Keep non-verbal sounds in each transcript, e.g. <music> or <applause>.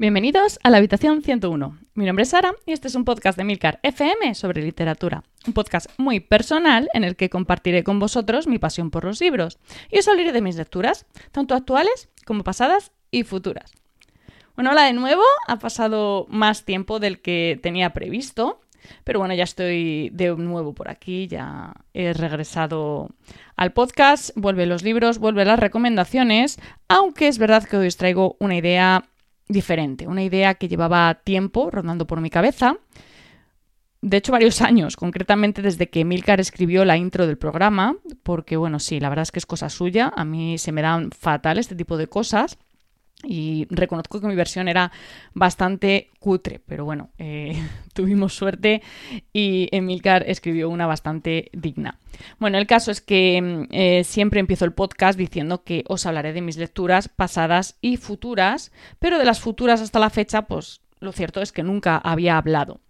Bienvenidos a la habitación 101. Mi nombre es Sara y este es un podcast de Milcar FM sobre literatura. Un podcast muy personal en el que compartiré con vosotros mi pasión por los libros y os hablaré de mis lecturas, tanto actuales como pasadas y futuras. Bueno, hola de nuevo, ha pasado más tiempo del que tenía previsto, pero bueno, ya estoy de nuevo por aquí, ya he regresado al podcast, vuelve los libros, vuelve las recomendaciones, aunque es verdad que hoy os traigo una idea diferente, una idea que llevaba tiempo rondando por mi cabeza. De hecho, varios <laughs> años, concretamente desde que Milcar escribió la intro del programa, porque bueno, sí, la verdad es que es cosa suya, a mí se me dan fatal este tipo de cosas. Y reconozco que mi versión era bastante cutre, pero bueno, eh, <laughs> tuvimos suerte y Emilcar escribió una bastante digna. Bueno, el caso es que mm, eh, siempre empiezo el podcast diciendo que os hablaré de mis lecturas pasadas y futuras, pero de las futuras hasta la fecha, pues lo cierto es que nunca había hablado.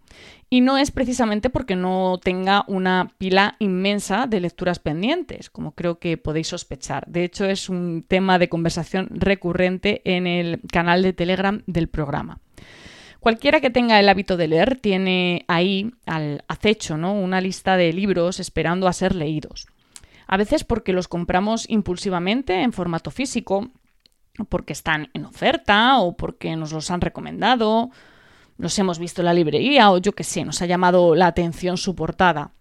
Y no es precisamente porque no tenga una pila inmensa de lecturas pendientes, como creo que podéis sospechar. De hecho, es un tema de conversación recurrente en el canal de Telegram del programa. Cualquiera que tenga el hábito de leer tiene ahí al acecho ¿no? una lista de libros esperando a ser leídos. A veces porque los compramos impulsivamente en formato físico, porque están en oferta o porque nos los han recomendado los hemos visto en la librería o yo qué sé, nos ha llamado la atención su portada.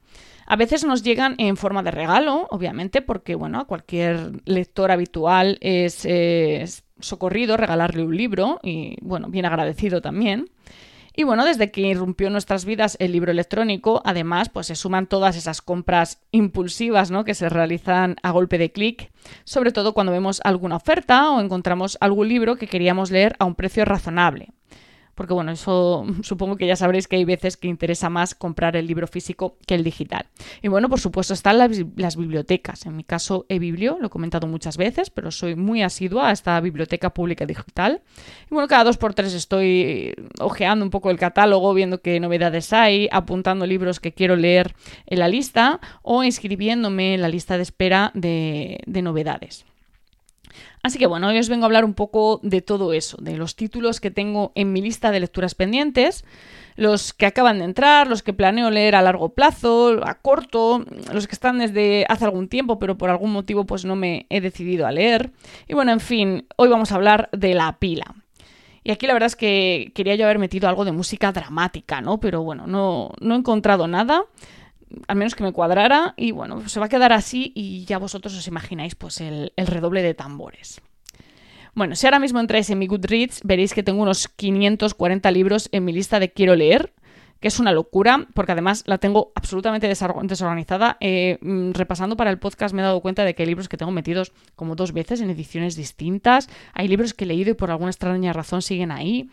A veces nos llegan en forma de regalo, obviamente, porque bueno, a cualquier lector habitual es, socorrido regalarle un libro y bueno, bien agradecido también. Y bueno, desde que irrumpió en nuestras vidas el libro electrónico, además, pues se suman todas esas compras impulsivas, ¿no? Que se realizan a golpe de clic, sobre todo cuando vemos alguna oferta o encontramos algún libro que queríamos leer a un precio razonable porque bueno, eso <laughs> supongo que ya sabréis que hay veces que interesa más comprar el libro físico que el digital. Y bueno, por supuesto están las, bibliotecas. En mi caso, eBiblio, lo he comentado muchas veces, pero soy muy asidua a esta biblioteca pública digital. Y bueno, cada dos por tres estoy ojeando un poco el catálogo, viendo qué novedades hay, apuntando libros que quiero leer en la lista o inscribiéndome en la lista de espera de novedades. Así que bueno, hoy os vengo a hablar un poco de todo eso, de los títulos que tengo en mi lista de lecturas pendientes, los que acaban de entrar, los que planeo leer a largo plazo, a corto, los que están desde hace algún tiempo, pero por algún motivo pues no me he decidido a leer. Y bueno, en fin, hoy vamos a hablar de la pila. Y aquí la verdad es que quería yo haber metido algo de música dramática, ¿no? Pero bueno, no, no he encontrado nada al menos que me cuadrara y bueno, se va a quedar así y ya vosotros os imagináis pues el, redoble de tambores. Bueno, si ahora mismo entráis en mi Goodreads, veréis que tengo unos 540 libros en mi lista de quiero leer, que es una locura, porque además la tengo absolutamente desorganizada. Eh, mm, repasando para el podcast me he dado cuenta de que hay libros que tengo metidos como dos veces en ediciones distintas. Hay libros que he leído y por alguna extraña razón siguen ahí.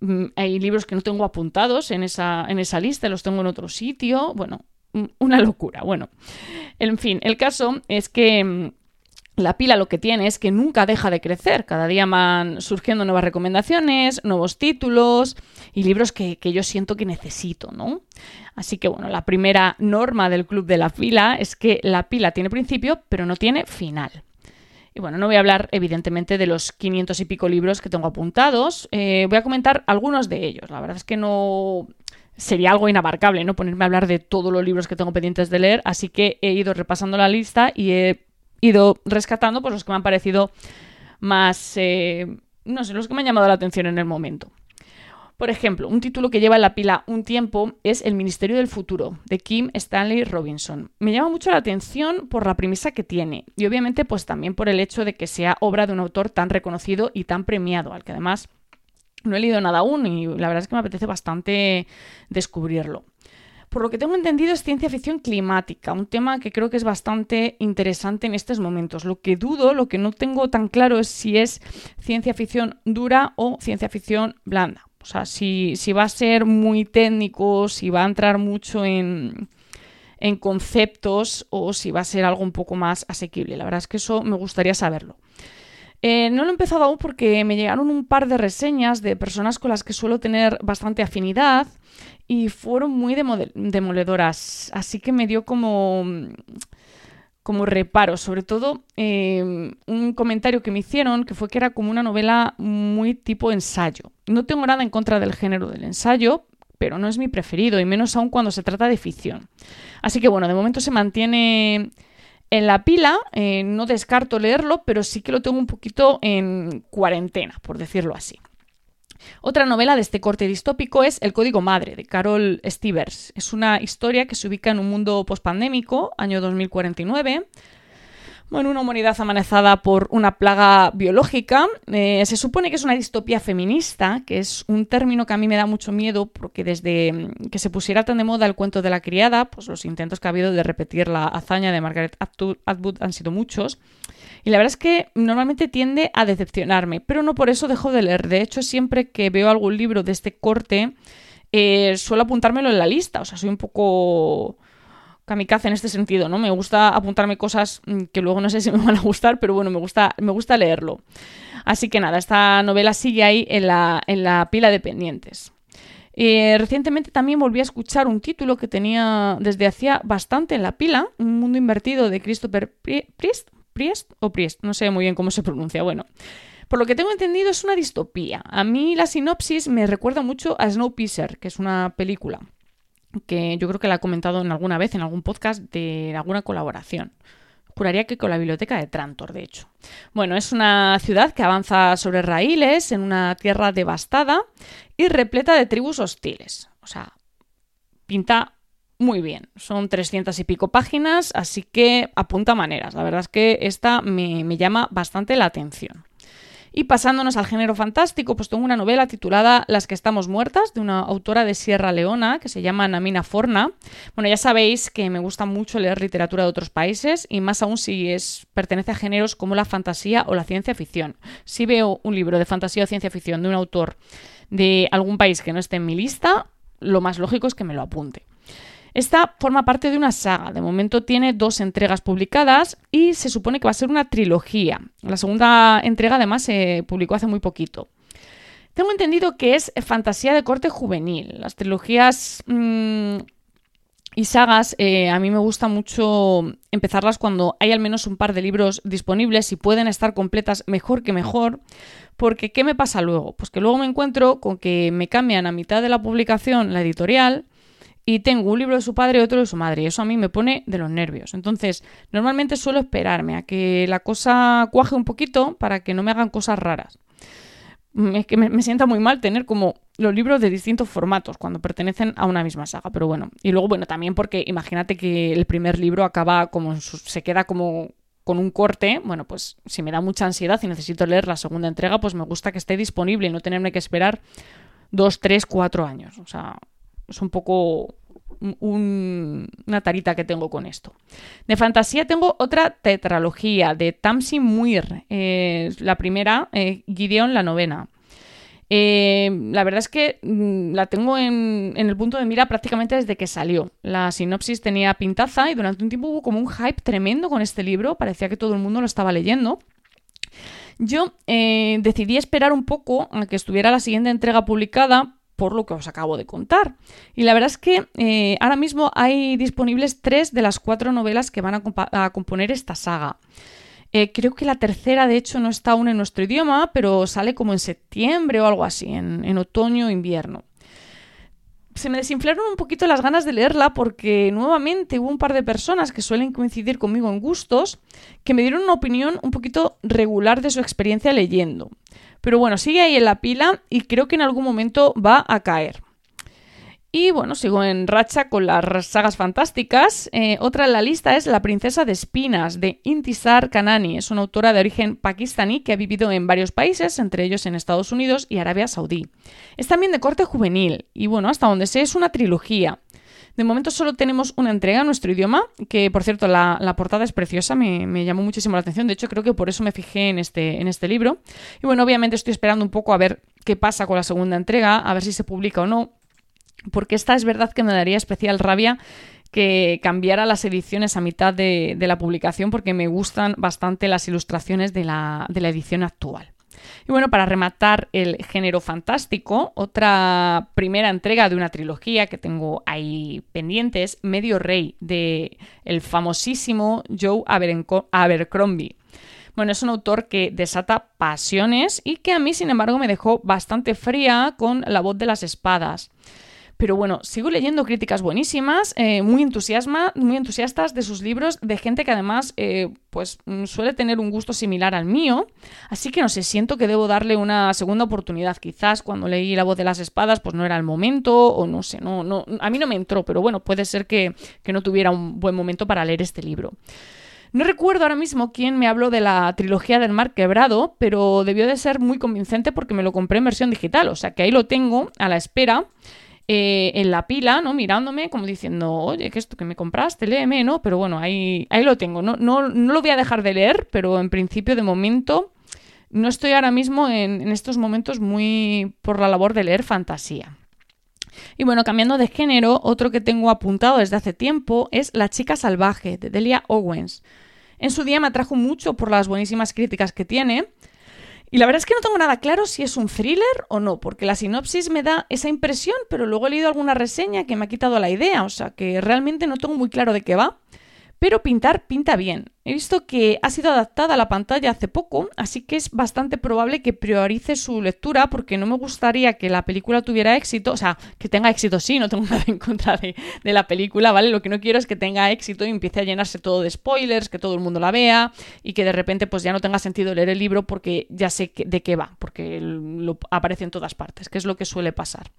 Mm, hay libros que no tengo apuntados en esa, en esa lista, los tengo en otro sitio. Bueno, una locura. Bueno, en fin, el caso es que mm, la pila lo que tiene es que nunca deja de crecer. Cada día van surgiendo nuevas recomendaciones, nuevos títulos y libros que, yo siento que necesito, ¿no? Así que bueno, la primera norma del club de la pila es que la pila tiene principio, pero no tiene final. Y bueno, no voy a hablar evidentemente de los 500 y pico libros que tengo apuntados, eh, voy a comentar algunos de ellos. La verdad es que no sería algo inabarcable, ¿no? Ponerme a hablar de todos los libros que tengo pendientes de leer, así que he ido repasando la lista y he ido rescatando pues, los que me han parecido más, eh, no sé, los que me han llamado la atención en el momento. Por ejemplo, un título que lleva en la pila un tiempo es El Ministerio del Futuro, de Kim Stanley Robinson. Me llama mucho la atención por la premisa que tiene y obviamente pues también por el hecho de que sea obra de un autor tan reconocido y tan premiado, al que además no he leído nada aún y la verdad es que me apetece bastante descubrirlo. Por lo que tengo entendido es ciencia ficción climática, un tema que creo que es bastante interesante en estos momentos. Lo que dudo, lo que no tengo tan claro es si es ciencia ficción dura o ciencia ficción blanda. O sea, si, si va a ser muy técnico, si va a entrar mucho en, en conceptos o si va a ser algo un poco más asequible. La verdad es que eso me gustaría saberlo. Eh, no lo he empezado aún porque me llegaron un par de reseñas de personas con las que suelo tener bastante afinidad y fueron muy demoledoras. Así que me dio como como reparo, sobre todo em, un comentario que me hicieron que fue que era como una novela muy tipo ensayo. No tengo nada en contra del género del ensayo, pero no es mi preferido, y menos aún cuando se trata de ficción. Así que bueno, de momento se mantiene en la pila, eh, no descarto leerlo, pero sí que lo tengo un poquito en cuarentena, por decirlo así. Otra novela de este corte distópico es El Código Madre, de Carol Stevers. Es una historia que se ubica en un mundo pospandémico, año 2049, bueno, una humanidad amenazada por una plaga biológica. Eh, se supone que es una distopía feminista, que es un término que a mí me da mucho miedo, porque desde que se pusiera tan de moda el cuento de la criada, pues los intentos que ha habido de repetir la hazaña de Margaret Atwood han sido muchos. Y la verdad es que normalmente tiende a decepcionarme, pero no por eso dejo de leer. De hecho, siempre que veo algún libro de este corte, eh, suelo apuntármelo en la lista. O sea, soy un poco kamikaze en este sentido, ¿no? Me gusta apuntarme cosas mm, que luego no sé si me van a gustar, pero bueno, me gusta, me gusta leerlo. Así que nada, esta novela sigue ahí en la, en la pila de pendientes. Eh, recientemente también volví a escuchar un título que tenía desde hacía bastante en la pila, Un mundo invertido de Christopher Priest, Priest o Priest, no sé muy bien cómo se pronuncia. Bueno, por lo que tengo entendido es una distopía. A mí la sinopsis me recuerda mucho a Snowpiercer, que es una película que yo creo que la he comentado en alguna vez en algún podcast de alguna colaboración. Juraría que con la biblioteca de Trantor, de hecho. Bueno, es una ciudad que avanza sobre raíles en una tierra devastada y repleta de tribus hostiles. O sea, pinta muy bien. Son 300 y pico páginas, así que apunta maneras. La verdad es que esta me, me llama bastante la atención. Y pasándonos al género fantástico, pues tengo una novela titulada Las que estamos muertas, de una autora de Sierra Leona que se llama Namina Forna. Bueno, ya sabéis que me gusta mucho leer literatura de otros países y más aún si es, pertenece a géneros como la fantasía o la ciencia ficción. Si veo un libro de fantasía o ciencia ficción de un autor de algún país que no esté en mi lista, lo más lógico es que me lo apunte. Esta forma parte de una saga. De momento tiene dos entregas publicadas y se supone que va a ser una trilogía. La segunda entrega además se publicó hace muy poquito. Tengo entendido que es fantasía de corte juvenil. Las trilogías mm, y sagas eh, a mí me gusta mucho empezarlas cuando hay al menos un par de libros disponibles y pueden estar completas mejor que mejor. Porque ¿qué me pasa luego? Pues que luego me encuentro con que me cambian a mitad de la publicación la editorial y tengo un libro de su padre y otro de su madre. Y eso a mí me pone de los nervios. Entonces, normalmente suelo esperarme a que la cosa cuaje un poquito para que no me hagan cosas raras. Mm, es que me, sienta muy mal tener como los libros de distintos formatos cuando pertenecen a una misma saga. Pero bueno, y luego, bueno, también porque imagínate que el primer libro acaba como se queda como con un corte, bueno, pues si me da mucha ansiedad y necesito leer la segunda entrega, pues me gusta que esté disponible y no tenerme que esperar dos, tres, cuatro años. O sea, es un poco una tarita que tengo con esto. De fantasía tengo otra tetralogía de Tamsin Muir. Eh, la primera, eh, Gideon la novena. Eh, la verdad es que mm, la tengo en, en, el punto de mira prácticamente desde que salió. La sinopsis tenía pintaza y durante un tiempo hubo como un hype tremendo con este libro. Parecía que todo el mundo lo estaba leyendo. Yo decidí esperar un poco a que estuviera la siguiente entrega publicada por lo que os acabo de contar. Y la verdad es que eh, ahora mismo hay disponibles tres de las cuatro novelas que van a, componer esta saga. Eh, creo que la tercera, de hecho, no está aún en nuestro idioma, pero sale como en septiembre o algo así, en, en otoño o invierno se me desinflaron un poquito las ganas de leerla porque nuevamente hubo un par de personas que suelen coincidir conmigo en gustos que me dieron una opinión un poquito regular de su experiencia leyendo. Pero bueno, sigue ahí en la pila y creo que en algún momento va a caer. Y bueno, sigo en racha con las sagas fantásticas. Eh, otra en la lista es La princesa de espinas, de Intisar Kanani. Es una autora de origen pakistaní que ha vivido en varios países, entre ellos en Estados Unidos y Arabia Saudí. Es también de corte juvenil y bueno, hasta donde sé es una trilogía. De momento solo tenemos una entrega en nuestro idioma, que por cierto la, portada es preciosa, me, llamó muchísimo la atención, de hecho creo que por eso me fijé en este, en este libro. Y bueno, obviamente estoy esperando un poco a ver qué pasa con la segunda entrega, a ver si se publica o no, porque esta es verdad que me daría especial rabia que cambiara las ediciones a mitad de, la publicación porque me gustan bastante las ilustraciones de la, de la edición actual. Y bueno, para rematar el género fantástico, otra primera entrega de una trilogía que tengo ahí pendiente es Medio Rey, de el famosísimo Joe Abercrombie. Bueno, es un autor que desata pasiones y que a mí, sin embargo, me dejó bastante fría con La voz de las espadas. Pero bueno, sigo leyendo críticas buenísimas, eh, muy, entusiasma, muy entusiastas de sus libros, de gente que además eh, pues, mm, suele tener un gusto similar al mío. Así que no sé, siento que debo darle una segunda oportunidad. Quizás cuando leí La voz de las espadas, pues no era el momento, o no sé, no, no, a mí no me entró, pero bueno, puede ser que, que no tuviera un buen momento para leer este libro. No recuerdo ahora mismo quién me habló de la trilogía del mar quebrado, pero debió de ser muy convincente porque me lo compré en versión digital, o sea que ahí lo tengo a la espera. Eh, en la pila, ¿no? Mirándome, como diciendo, oye, ¿qué es esto que me compraste? Léeme, ¿no? Pero bueno, ahí, ahí lo tengo. No, no, no lo voy a dejar de leer, pero en principio, de momento, no estoy ahora mismo en, en estos momentos muy por la labor de leer fantasía. Y bueno, cambiando de género, otro que tengo apuntado desde hace tiempo es La chica salvaje, de Delia Owens. En su día me atrajo mucho por las buenísimas críticas que tiene, y la verdad es que no tengo nada claro si es un thriller o no, porque la sinopsis me da esa impresión, pero luego he leído alguna reseña que me ha quitado la idea, o sea que realmente no tengo muy claro de qué va. Pero pintar pinta bien. He visto que ha sido adaptada a la pantalla hace poco, así que es bastante probable que priorice su lectura porque no me gustaría que la película tuviera éxito, o sea, que tenga éxito sí, no tengo <laughs> nada en contra de, la película, ¿vale? Lo que no quiero es que tenga éxito y empiece a llenarse todo de spoilers, que todo el mundo la vea y que de repente pues ya no tenga sentido leer el libro porque ya sé de qué va, porque aparece en todas partes, que es lo que suele pasar.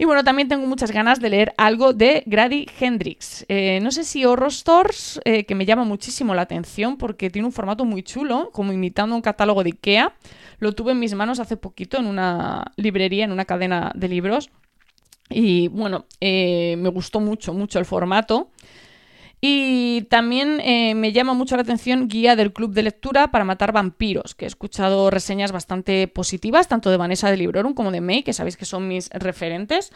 Y bueno, también tengo muchas ganas de leer algo de Grady Hendrix. Eh, no sé si Horror Stores, eh, que me llama muchísimo la atención porque tiene un formato muy chulo, como imitando un catálogo de Ikea. Lo tuve en mis manos hace poquito en una librería, en una cadena de libros. Y bueno, eh, me gustó mucho, mucho el formato. Y también eh, me llama mucho la atención Guía del Club de Lectura para Matar Vampiros, que he escuchado reseñas bastante positivas, tanto de Vanessa de Librorum como de May, que sabéis que son mis referentes.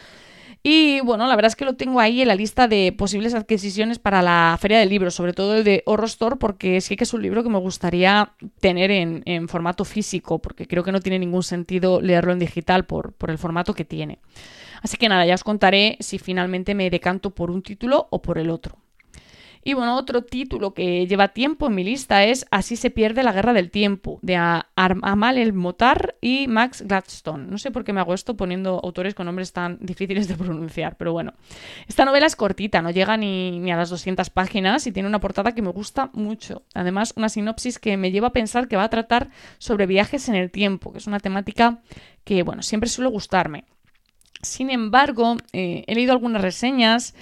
Y bueno, la verdad es que lo tengo ahí en la lista de posibles adquisiciones para la Feria del Libro, sobre todo el de Horror Store, porque sí que es un libro que me gustaría tener en, formato físico, porque creo que no tiene ningún sentido leerlo en digital por el formato que tiene. Así que nada, ya os contaré si finalmente me decanto por un título o por el otro. Y bueno, otro título que lleva tiempo en mi lista es Así se pierde la guerra del tiempo, de Amal El Motar y Max Gladstone. No sé por qué me hago esto poniendo autores con nombres tan <laughs> difíciles de pronunciar, pero bueno. Esta novela es cortita, no llega ni, ni a las 200 páginas y tiene una portada que me gusta mucho. Además, una sinopsis que me lleva a pensar que va a tratar sobre viajes en el tiempo, que es una temática que, bueno, siempre suele gustarme. Sin embargo, eh, he leído algunas reseñas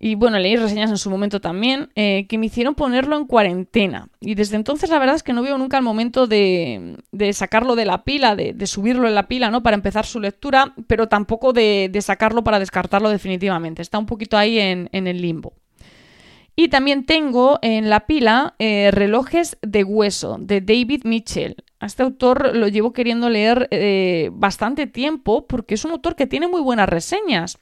y bueno, leí reseñas en su momento también, eh, que me hicieron ponerlo en cuarentena. Y desde entonces la verdad es que no veo nunca el momento de, sacarlo de la pila, de, subirlo en la pila, ¿no? Para empezar su lectura, pero tampoco de, sacarlo para descartarlo definitivamente. Está un poquito ahí en, el limbo. Y también tengo en la pila eh, Relojes de Hueso, de David Mitchell. A este autor lo llevo queriendo leer eh, bastante tiempo porque es un autor que tiene muy buenas reseñas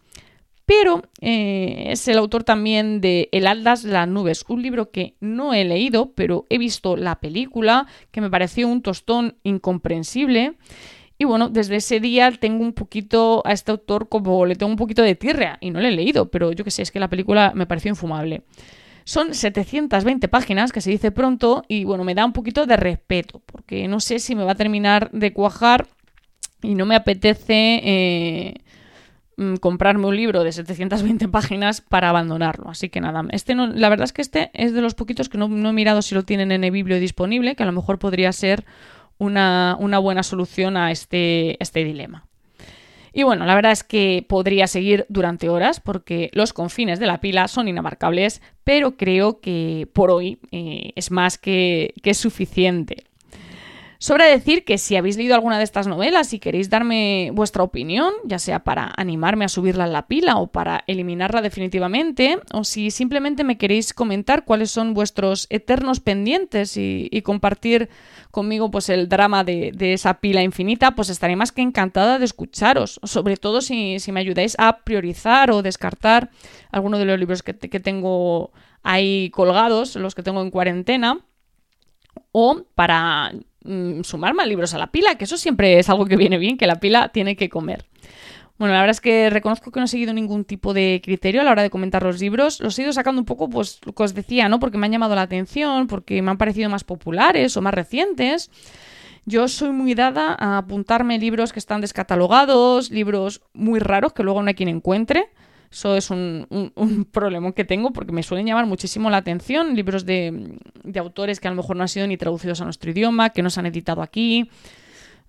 pero eh, es el autor también de El Aldas las nubes, un libro que no he leído, pero he visto la película, que me pareció un tostón incomprensible. Y bueno, desde ese día tengo un poquito a este autor como le tengo un poquito de tierra y no le he leído, pero yo que sé, es que la película me pareció infumable. Son 720 páginas, que se dice pronto, y bueno, me da un poquito de respeto, porque no sé si me va a terminar de cuajar y no me apetece eh, comprarme un libro de 720 páginas para abandonarlo. Así que nada, este no, la verdad es que este es de los poquitos que no, he mirado si lo tienen en el disponible, que a lo mejor podría ser una, buena solución a este, este dilema. Y bueno, la verdad es que podría seguir durante horas porque los confines de la pila son inamarcables, pero creo que por hoy eh, es más que, que suficiente. Sobra decir que si habéis leído alguna de estas novelas y queréis darme vuestra opinión, ya sea para animarme a subirla en la pila o para eliminarla definitivamente, o si simplemente me queréis comentar cuáles son vuestros eternos pendientes y, compartir conmigo pues el drama de, esa pila infinita, pues estaré más que encantada de escucharos, sobre todo si, me ayudáis a priorizar o descartar alguno de los libros que, que tengo ahí colgados, los que tengo en cuarentena, o para mm, sumar más libros a la pila, que eso siempre es algo que viene bien, que la pila tiene que comer. Bueno, la verdad es que reconozco que no he seguido ningún tipo de criterio a la hora de comentar los libros. Los he ido sacando un poco, pues, lo que os decía, ¿no? Porque me han llamado la atención, porque me han parecido más populares o más recientes. Yo soy muy dada a apuntarme libros que están descatalogados, libros muy raros que luego no hay quien encuentre. Eso es un, un, <laughs> problema que tengo porque me suelen llamar muchísimo la atención. Libros de, de autores que a lo mejor no han sido ni traducidos a nuestro idioma, que no se han editado aquí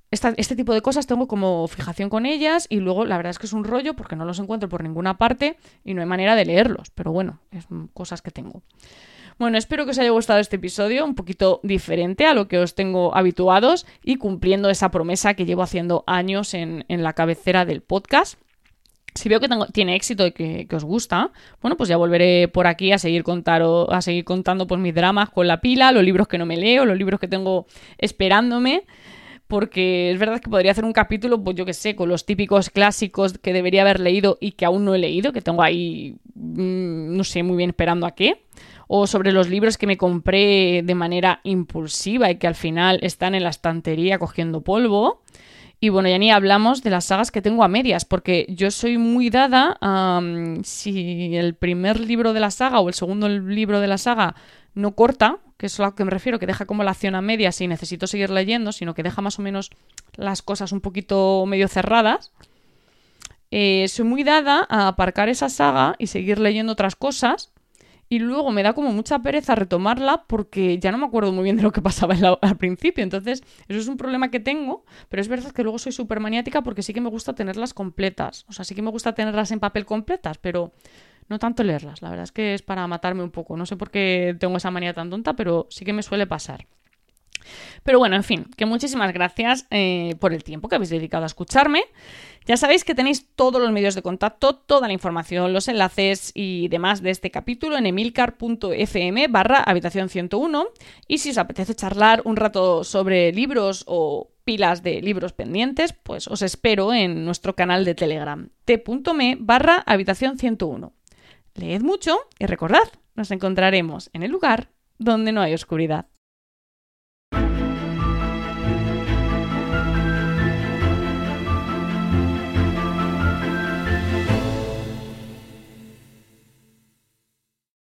este tipo de cosas tengo como fijación con ellas y luego la verdad es que es un rollo porque no los encuentro por ninguna parte y no hay manera de leerlos, pero bueno, es cosas que tengo. Bueno, espero que os haya gustado este episodio, un poquito diferente a lo que os tengo habituados y cumpliendo esa promesa que llevo haciendo años en, la cabecera del podcast. Si veo que tiene éxito y que, os gusta, bueno, pues ya volveré por aquí a seguir, contar, a seguir contando pues, mis dramas con la pila, los libros que no me leo, los libros que tengo esperándome porque es verdad que podría hacer un capítulo, pues yo que sé, con los típicos clásicos que debería haber leído y que aún no he leído, que tengo ahí, mm, no sé muy bien esperando a qué, o sobre los libros que me compré de manera impulsiva y que al final están en la estantería cogiendo polvo. Y bueno, ya ni hablamos de las sagas que tengo a medias, porque yo soy muy dada a si el primer libro de la saga o el segundo libro de la saga no corta, que es a lo que me refiero, que deja como la acción a medias si necesito seguir leyendo, sino que deja más o menos las cosas un poquito medio cerradas. Eh, soy muy dada a aparcar esa saga y seguir leyendo otras cosas. Y luego me da como mucha pereza retomarla porque ya no me acuerdo muy bien de lo que pasaba al principio. Entonces, eso es un problema que tengo, pero es verdad que luego soy súper maniática porque sí que me gusta tenerlas completas. O sea, sí que me gusta tenerlas en papel completas, pero no tanto leerlas, la verdad es que es para matarme un poco. No sé por qué tengo esa manía tan tonta, pero sí que me suele pasar. Pero bueno, en fin, que muchísimas gracias eh, por el tiempo que habéis dedicado a escucharme. Ya sabéis que tenéis todos los medios de contacto, toda la información, los enlaces y demás de este capítulo en emilcar.fm barra habitación 101. Y si os apetece charlar un rato sobre libros o pilas de libros pendientes, pues os espero en nuestro canal de Telegram t.me barra habitación 101. Leed mucho y recordad, nos encontraremos en el lugar donde no hay oscuridad.